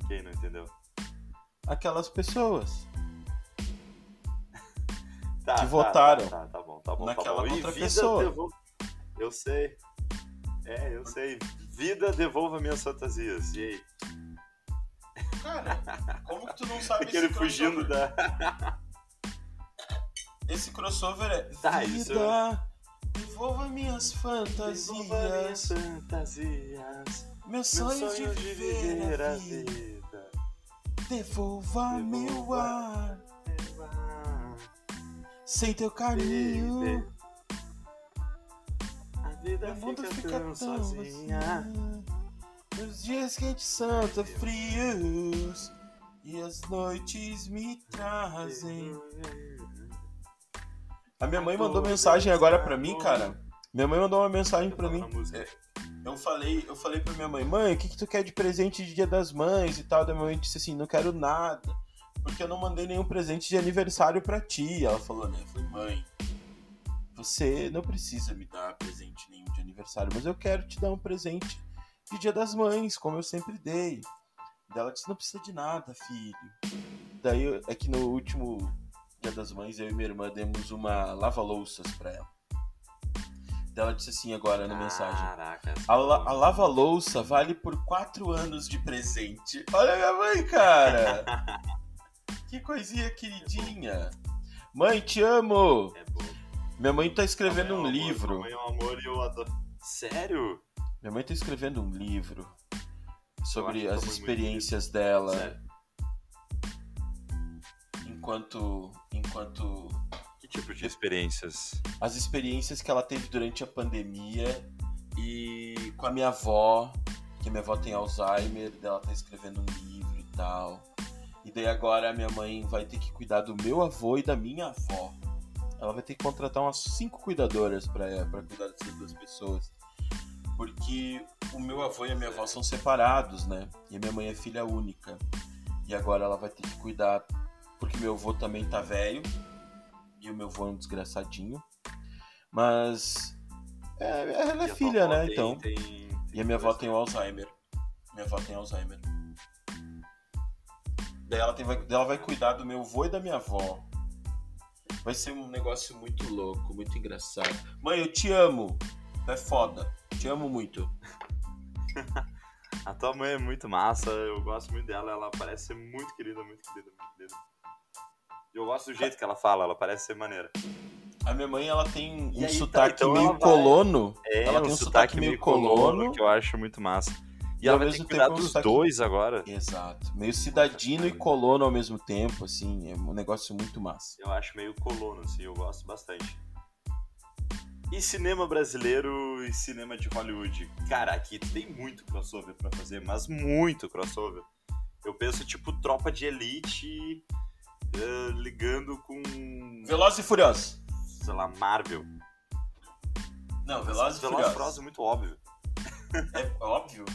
Quem não entendeu? Aquelas pessoas. *laughs* Tá, Que tá, votaram Tá, tá, tá bom, tá bom. naquela tá bom. Outra vida, pessoa. devolva- Eu sei. É, eu sei. Vida, devolva minhas fantasias. E aí? Cara, como que tu não sabe *laughs* Aquele fugindo da. Esse crossover é Tá, isso- Vida, devolva minhas Devolva minhas fantasias, fantasias. meus Meus sonhos, de, viver a vida. vida. Devolva meu Devolva. ar, sem teu carinho. A vida Meu mundo fica, fica tão sozinha. sozinha. Os dias quentes são tão frios e as noites me trazem. A minha mãe mandou mensagem agora pra mim, cara. Minha mãe mandou uma mensagem pra mim. É, Eu falei, eu falei pra minha mãe, mãe, o que, que tu quer de presente de Dia das Mães e tal? Da minha mãe disse assim, não quero nada. Porque eu não mandei nenhum presente de aniversário pra ti. Ela falou, né? Eu falei, mãe, você não precisa me dar presente nenhum de aniversário, mas eu quero te dar um presente de Dia das Mães, como eu sempre dei. Daí ela disse, não precisa de nada, filho. Daí eu- é que no último Dia das Mães, eu e minha irmã demos uma lava-louças pra ela. Daí ela disse assim agora na mensagem. Caraca. A, la- a lava-louça vale por quatro anos de presente. Olha minha mãe, cara! *laughs* que coisinha queridinha. Mãe, te amo! É bom. Minha mãe tá escrevendo um é amor, livro. Mamãe é um amor e eu adoro. Sério? Minha mãe tá escrevendo um livro sobre as mãe experiências dela Sério. enquanto enquanto Que tipo de experiências? as experiências que ela teve durante a pandemia e com a minha avó, que minha avó tem Alzheimer, dela tá escrevendo um livro e tal. E daí agora a minha mãe vai ter que cuidar do meu avô e da minha avó. Ela vai ter que contratar umas cinco cuidadoras pra pra cuidar dessas duas pessoas. Porque o meu avô e a minha avó são separados, né? E a minha mãe é filha única. E agora ela vai ter que cuidar, porque meu avô também tá velho. E o meu avô é um desgraçadinho. Mas. É, ela é filha, né? tem- então. tem- tem E a minha avó tem o Alzheimer. Minha avó tem Alzheimer. Daí ela, tem, ela vai cuidar do meu avô e da minha avó. Vai ser um negócio muito louco, muito engraçado. Mãe, eu te amo. É foda. Te amo muito. *laughs* A tua mãe é muito massa, eu gosto muito dela, ela parece ser muito querida, muito querida, muito querida. Eu gosto do jeito que ela fala, ela parece ser maneira. A minha mãe, ela tem um aí, tá, sotaque então meio colono. É, ela um tem um sotaque meio colono. que eu acho muito massa. E, E ao mesmo tempo dos dois agora. Exato. Meio cidadino e colono ao mesmo tempo, assim. É um negócio muito massa. Eu acho meio colono, assim, eu gosto bastante. E cinema brasileiro e cinema de Hollywood? Cara, aqui tem muito crossover pra fazer, mas muito crossover. Eu penso, tipo, tropa de elite eh, ligando com, Velozes e Furiosos. sei lá, Marvel. Não, Velozes e Velozes e Furiosos. Furiosos é muito óbvio. É óbvio.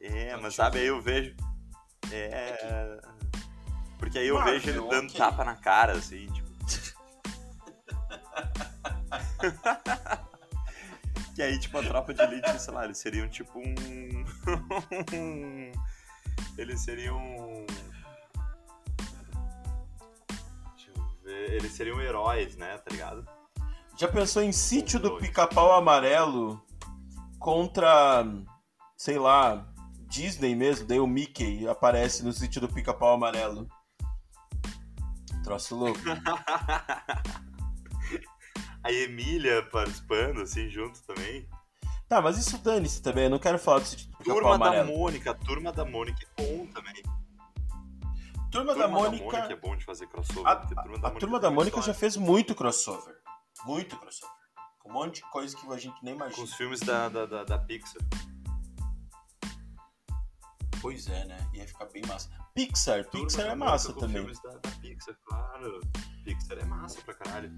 É, Então, mas tipo, sabe, aí eu vejo. É. Porque aí eu Marvel, vejo ele dando ok. tapa na cara, assim, tipo. *laughs* que aí, tipo, a tropa de elite, sei lá, eles seriam tipo um. *laughs* eles seriam. Deixa eu ver. Eles seriam heróis, né, tá ligado? Já pensou em sítio do pica-pau amarelo contra, sei lá, Disney mesmo? Daí o Mickey aparece no sítio do pica-pau amarelo. Troço louco. *laughs* a Emília participando, assim, junto também. Tá, mas isso dane-se também. Eu não quero falar do sítio do pica-pau Turma da amarelo. Mônica, turma da Mônica é bom também. Turma, Turma da Mônica. é bom de fazer crossover. A, a- a Mônica turma da Mônica já fez muito crossover. Muito crossover. Com um monte de coisa que a gente nem Com imagina. os filmes da, da, da, da Pixar. Pois é, né? Ia ficar bem massa. Pixar, Turma Pixar é massa também. filmes da, da Pixar, claro. Pixar é massa pra caralho.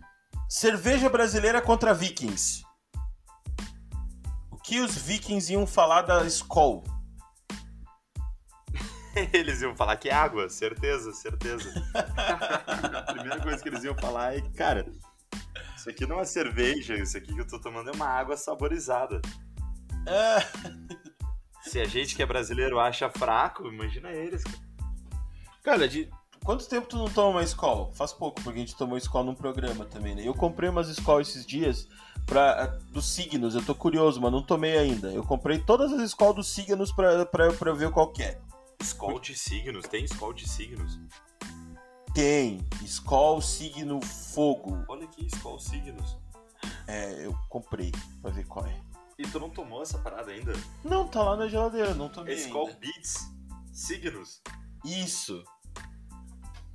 Cerveja brasileira contra Vikings. O que os Vikings iam falar da Skol? *laughs* Eles iam falar que é água, certeza, certeza. *laughs* a primeira coisa que eles iam falar é cara, isso aqui não é cerveja, isso aqui que eu tô tomando é uma água saborizada. É, Se a gente que é brasileiro acha fraco, imagina eles. cara. cara, de quanto tempo tu não toma uma Skol? Faz pouco, porque a gente tomou Skol num programa também, né? Eu comprei umas Skol esses dias pra, dos signos. Eu tô curioso, mas não tomei ainda. Eu comprei todas as Skol dos signos pra, pra, pra eu ver qual que é. Skol de signos, tem Skol de signos. Tem Skol signo fogo. Olha aqui, Skol signos. É, eu comprei pra ver qual é. E tu não tomou essa parada ainda? Não, tá lá na geladeira, não tomei É Skol ainda. Beats signos. Isso.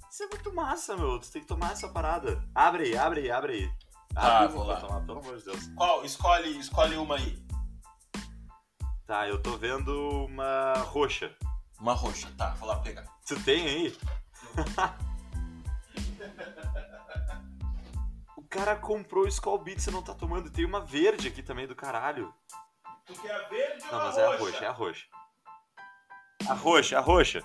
Isso é muito massa, meu. Tu tem que tomar essa parada. Abre aí, abre aí, abre aí. Tá, abre vou lá. tomar, pelo amor de Deus. Qual? Escolhe, escolhe uma aí. Tá, eu tô vendo uma roxa. Uma roxa, tá, vou lá pegar. Tu tem aí? *laughs* o cara comprou o Skull Beats e não tá tomando. Tem uma verde aqui também do caralho. Tu quer a verde ou Não, a mas é a roxa, é a roxa. A roxa, a roxa.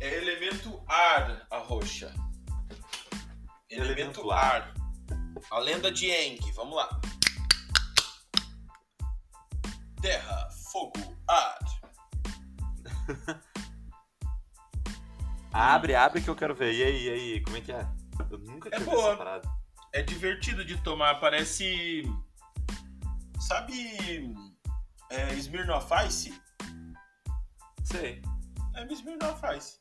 É elemento ar, a roxa. Elemento, Elemento ar. A lenda de Eng, vamos lá. Terra, fogo, ar. *laughs* Abre, abre que eu quero ver. E aí, e aí, como é que é? Eu nunca É tinha visto boa. essa parada. É divertido de tomar, parece. Sabe. É, Smirnoff Ice? Sei. É Smirnoff Ice.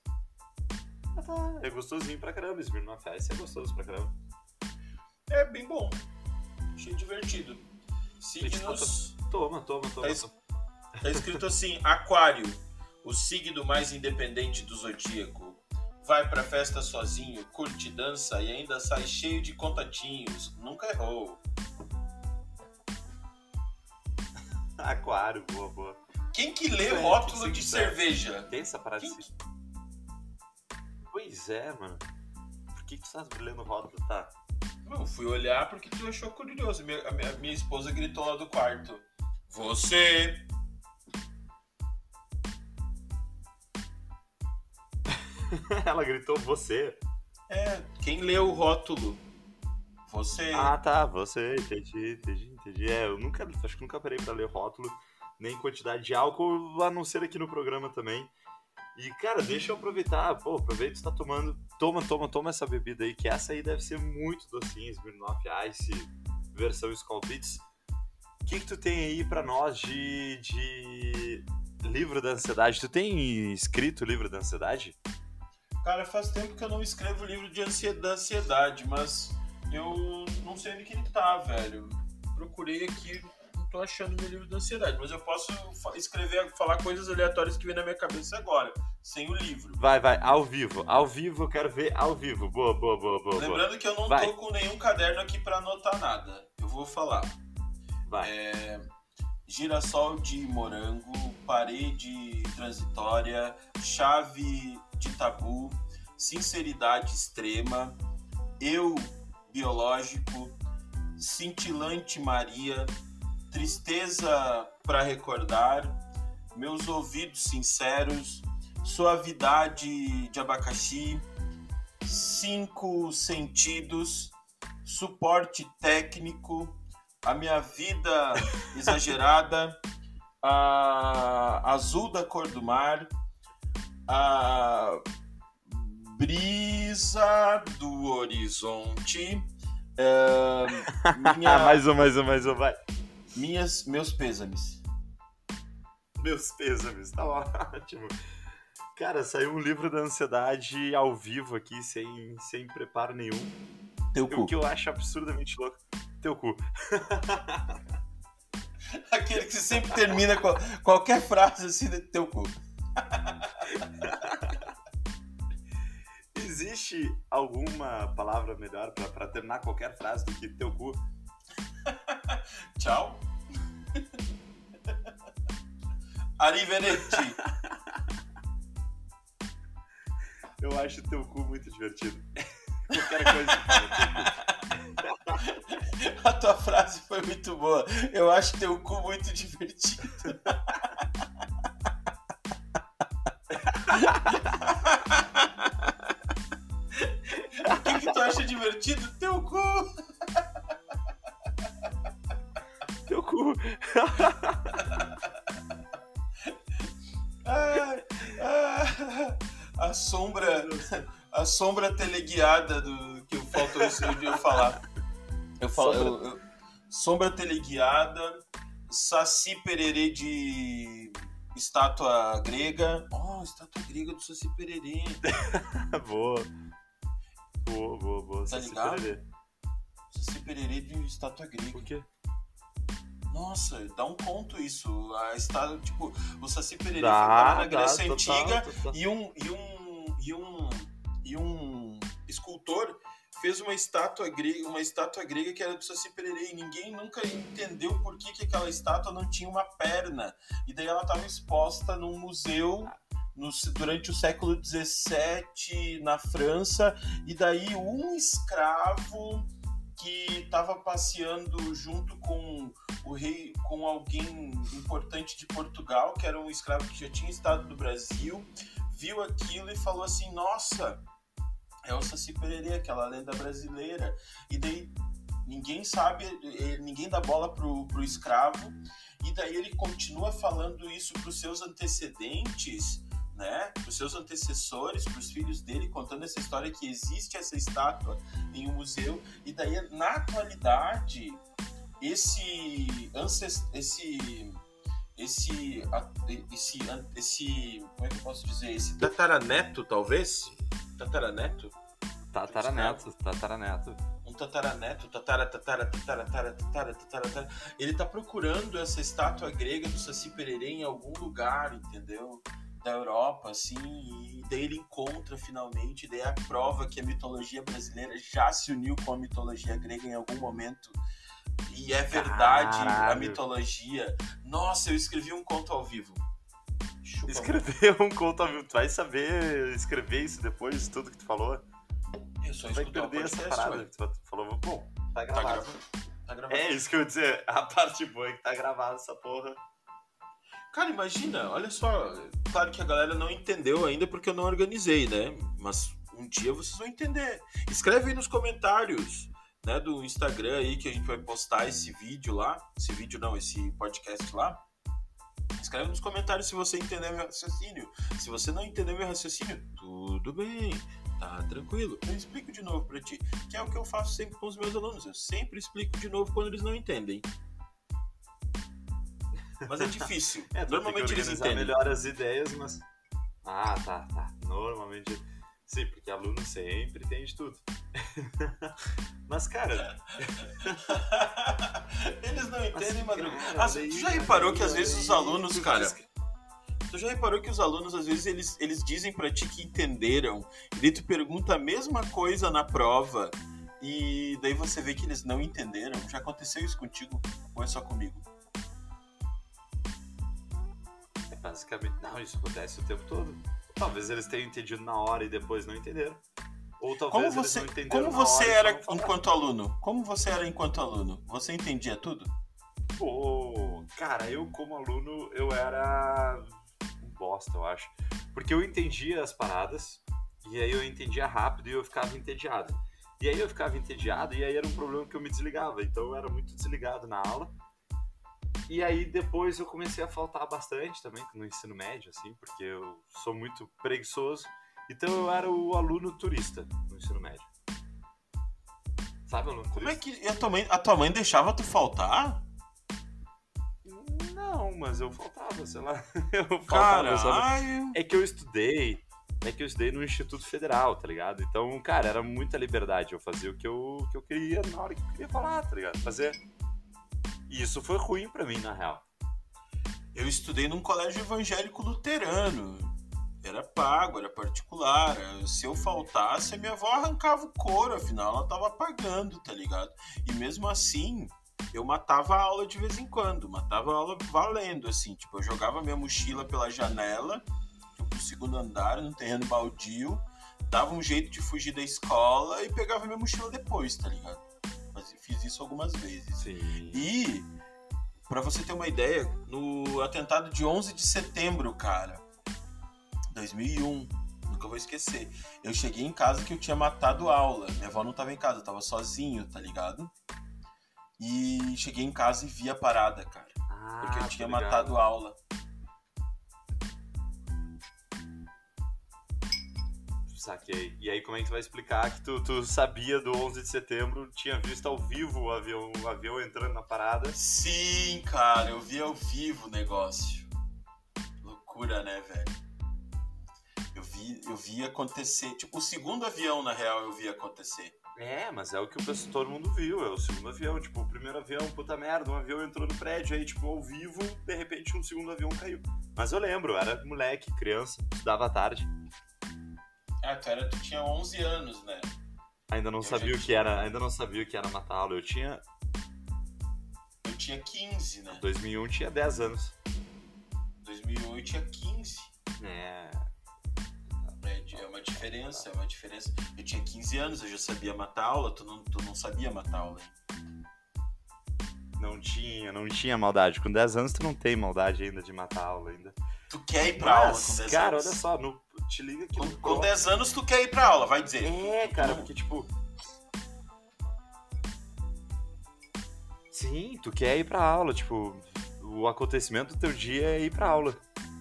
Ah, tá. É gostosinho pra caramba. Smirnoff Ice é gostoso pra caramba. É bem bom. Achei divertido. Signos. Toma, toma, toma. Tá es- Tá escrito assim: Aquário, o signo mais independente do zodíaco. Vai pra festa sozinho, curte, dança e ainda sai cheio de contatinhos. Nunca errou. *laughs* Aquário, boa, boa. Quem que lê É, rótulo de cerveja? Tem essa parada Quem? Pois é, mano. Por que, que tu tá lendo rótulo? Tá. Eu fui olhar porque tu achou curioso. Minha, a minha, minha esposa gritou lá do quarto. Você! *laughs* Ela gritou você. É, quem lê o rótulo? Você. Ah, tá, você. Entendi, entendi, entendi. É, eu nunca, acho que nunca parei pra ler rótulo, nem quantidade de álcool, a não ser aqui no programa também. E, cara, deixa eu aproveitar. Pô, aproveita que você tá tomando. Toma, toma, toma essa bebida aí, que essa aí deve ser muito docinha, Smirnoff Ice, versão Skull Beats. O que que tu tem aí pra nós de, de livro da ansiedade? Tu tem escrito livro da ansiedade? Cara, faz tempo que eu não escrevo livro de ansie- da ansiedade, mas eu não sei onde que ele tá, velho. Procurei aqui, não tô achando meu livro da ansiedade, mas eu posso escrever, falar coisas aleatórias que vem na minha cabeça agora, sem o livro. Vai, vai, ao vivo. Ao vivo, eu quero ver ao vivo. Boa, boa, boa, boa. boa. Lembrando que eu não Vai. tô com nenhum caderno aqui pra anotar nada. Eu vou falar. Vai. É, girassol de morango, parede transitória, chave de tabu, sinceridade extrema, eu biológico, cintilante Maria, tristeza para recordar, meus ouvidos sinceros, suavidade de abacaxi, cinco sentidos, suporte técnico, a minha vida *laughs* exagerada, a azul da cor do mar, a brisa do horizonte. é, minha, *laughs* mais um, mais um, mais um, vai. minhas, meus pêsames. Meus pêsames, tá ótimo. Cara, saiu um livro da ansiedade ao vivo aqui, sem, sem preparo nenhum. Teu O cu. que eu acho absurdamente louco. Teu cu. *laughs* Aquele que sempre termina com qualquer frase assim teu cu. *laughs* *laughs* Existe alguma palavra melhor pra, pra terminar qualquer frase do que teu cu? *laughs* Tchau. Arrivederci. Eu acho teu cu muito divertido. *laughs* Qualquer coisa. A tua frase foi muito boa. Eu acho teu cu muito divertido. O que, que tu acha divertido? Teu cu. Teu cu. Ah, ah, a sombra, a sombra teleguiada do que faltou esse dia eu falar. Eu falo, Sombra. eu- eu- sombra teleguiada, saci pererê de estátua grega. Oh, estátua grega do saci pererê. *laughs* boa. Boa, boa, boa. Tá Saci ligado? Pererê. Saci pererê de estátua grega. Por quê? Nossa, dá um conto isso. A estátua, tipo, o saci pererê Dá, foi na dá, Grécia total, antiga. total. E um, e um, e um, e um escultor fez uma estátua grega, uma estátua grega que era do Saci Pererê e ninguém nunca entendeu por que, que aquela estátua não tinha uma perna. E daí ela estava exposta num museu no- durante o século XVII na França e daí um escravo que estava passeando junto com o rei, com alguém importante de Portugal, que era um escravo que já tinha estado no Brasil, viu aquilo e falou assim: Nossa, é o aquela lenda brasileira. E daí ninguém sabe, eh, ninguém dá bola pro, pro escravo, e daí ele continua falando isso pros seus antecedentes. Né, para os seus antecessores, para os filhos dele, contando essa história que existe essa estátua em um museu, e daí na atualidade esse ancest... esse esse esse esse como é que eu posso dizer? Esse tataraneto talvez? Tataraneto? Tataraneto, tataraneto. um tataraneto tatara tatara tatara tatara tatara tatara tatara. ele tá procurando essa estátua grega do Saci Pererê em algum lugar entendeu da Europa assim e daí ele encontra finalmente daí é a prova que a mitologia brasileira já se uniu com a mitologia grega em algum momento e é verdade a Caralho. mitologia nossa eu escrevi um conto ao vivo Chupa Escrever um conto ao vivo. Tu vai saber escrever isso depois de tudo que tu falou? eu só Tu vai perder essa parada ué. que tu falou. Bom, tá tá gravado. gravando tá gravando É isso que eu ia dizer. A parte boa é que tá gravado essa porra. Cara, imagina, olha só. Claro que a galera não entendeu ainda porque eu não organizei, né? Mas um dia vocês vão entender. Escreve aí nos comentários, né, do Instagram aí que a gente vai postar esse vídeo lá. Esse vídeo não, esse podcast lá. Escreve nos comentários se você entender meu raciocínio. Se você não entender meu raciocínio, tudo bem. Tá tranquilo. Eu explico de novo pra ti. Que é o que eu faço sempre com os meus alunos. Eu sempre explico de novo quando eles não entendem. Mas é difícil. É, Normalmente eles entendem. melhor as ideias, mas. Ah, tá, tá. Normalmente. Sim, porque aluno sempre tem de tudo. *laughs* mas, cara. *laughs* Eles não entendem, mas, Madruga. cara, Ah, tu já reparou que às vezes os alunos, cara. Tu já reparou que os alunos, às vezes, eles, eles dizem pra ti que entenderam, e daí tu pergunta a mesma coisa na prova, e daí você vê que eles não entenderam. Já aconteceu isso contigo? Ou é só comigo? Basicamente. Não, isso acontece o tempo todo. Talvez eles tenham entendido na hora e depois não entenderam. Ou talvez Como eles você, não entenderam como você era enquanto aluno? Como você era enquanto aluno? Você entendia tudo? Pô, cara, eu como aluno, eu era um bosta, eu acho. Porque eu entendia as paradas, e aí eu entendia rápido e eu ficava entediado. E aí eu ficava entediado, e aí era um problema que eu me desligava. Então eu era muito desligado na aula. E aí depois eu comecei a faltar bastante também no ensino médio, assim, porque eu sou muito preguiçoso. Então eu era o aluno turista no ensino médio. Sabe, aluno Como é que. A tua mãe, a tua mãe deixava tu faltar? Não, mas eu faltava, sei lá. *laughs* Eu faltava? Caralho. É que eu estudei, é que eu estudei no Instituto Federal, tá ligado? Então, cara, era muita liberdade. Eu fazia o que eu, que eu queria na hora que eu queria falar, tá ligado? Fazer. E isso foi ruim pra mim, na real. Eu estudei num colégio evangélico luterano. Era pago, era particular. Se eu faltasse, a minha avó arrancava o couro, afinal ela tava pagando, tá ligado? E mesmo assim, eu matava a aula de vez em quando, matava a aula valendo, assim. Tipo, eu jogava minha mochila pela janela, pro segundo andar, num terreno baldio, dava um jeito de fugir da escola e pegava minha mochila depois, tá ligado? Fiz isso algumas vezes. Sim. E, pra você ter uma ideia, no atentado de 11 de setembro, cara, 2001, nunca vou esquecer. Eu cheguei em casa que eu tinha matado aula. Minha avó não tava em casa, eu tava sozinho, tá ligado? E cheguei em casa e vi a parada, cara. Ah, Porque eu tinha ligado. matado aula. Saquei. E aí, como é que tu vai explicar que tu, tu sabia do 11 de setembro, tinha visto ao vivo o avião, o avião entrando na parada? Sim, cara, eu vi ao vivo o negócio. Loucura, né, velho? Eu vi, eu vi acontecer. Tipo, o segundo avião, na real, eu vi acontecer. É, mas é o que o pessoal, todo mundo viu, é o segundo avião. Tipo, o primeiro avião, puta merda, um avião entrou no prédio, aí, tipo, ao vivo, de repente um segundo avião caiu. Mas eu lembro, era moleque, criança, estudava à tarde. Ah, tu, era, tu tinha 11 anos, né? Ainda não Eu sabia o que era, ainda não sabia o que era matá-lo. Eu tinha, Eu tinha 15, né? 2001 tinha 10 anos. 2008 tinha 15. É, É, é uma diferença, é uma diferença. Eu tinha 15 anos, eu já sabia matar aula, tu não, tu não sabia matar aula. hein? não tinha, não tinha maldade. Com 10 anos tu não tem maldade ainda de matar aula ainda. Tu quer ir pra aula Mas, com 10 cara, anos? olha só, no, te liga que Com, no com pro- 10 anos tu quer ir pra aula, vai dizer. É, cara, Não. porque tipo. Sim, tu quer ir pra aula, tipo, o acontecimento do teu dia é ir pra aula.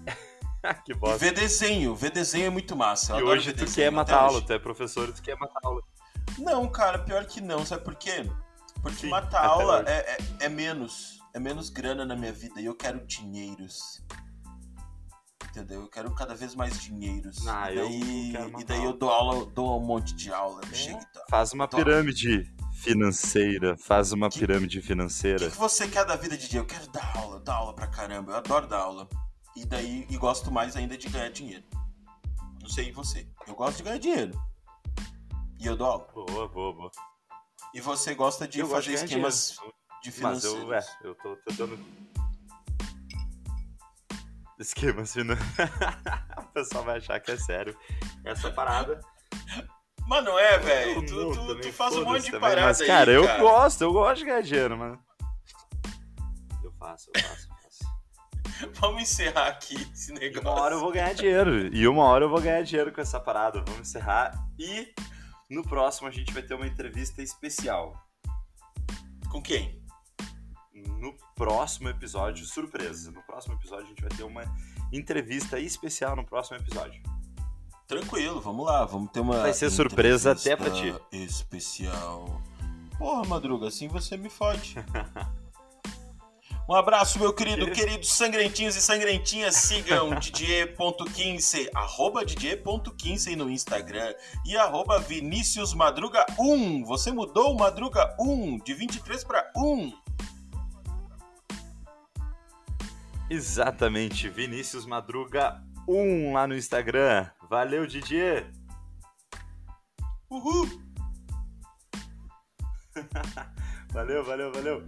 *laughs* que E bosta. ver desenho, ver desenho é muito massa. E hoje tu desenho, quer matar aula, hoje. tu é professor e tu quer matar aula. Não, cara, pior que não, sabe por quê? Porque Sim, matar aula é, é, é menos. É menos grana na minha vida e eu quero dinheiros. Entendeu? Eu quero cada vez mais dinheiros. Ah, e eu daí, e daí eu dou aula, dou um monte de aula. É. Chega e tal. Faz uma Toma. pirâmide financeira, faz uma Que- pirâmide O que, financeira. que você quer da vida, DJ? Eu quero dar aula, dar aula pra caramba. Eu adoro dar aula. E daí, e gosto mais ainda de ganhar dinheiro. Não sei você. Eu gosto de ganhar dinheiro. E eu dou aula. Boa, boa, boa. E você gosta de Eu fazer esquemas dinheiro. de Mas financeiros. eu, é, eu tô tentando. Esquemas *laughs* financeiros. o pessoal vai achar que é sério. Essa parada. Mas não é, velho. Eu Tu, tu- tu faz um monte de também, parada Mas, aí, cara, eu cara. gosto, eu gosto de ganhar dinheiro, mano. Eu faço, eu faço, eu faço. *laughs* Vamos encerrar aqui esse E negócio. uma hora eu vou ganhar dinheiro. E uma hora eu vou ganhar dinheiro com essa parada. Vamos encerrar. E no próximo a gente vai ter uma entrevista especial. Com quem? No próximo episódio, surpresa. No próximo episódio a gente vai ter uma entrevista especial no próximo episódio. Tranquilo, vamos lá. Vamos ter uma. Vai ser surpresa até pra ti. Especial. Porra, Madruga, assim você me fode. *laughs* Um abraço, meu querido, queridos sangrentinhos e sangrentinhas. Sigam *laughs* DJ.15, arroba DJ.15 no Instagram e arroba Vinícius Madruga 1. Você mudou Madruga 1 de 23 para 1. Exatamente, Vinícius Madruga 1 lá no Instagram. Valeu, Didier! Uhul! *laughs* Valeu, valeu, valeu!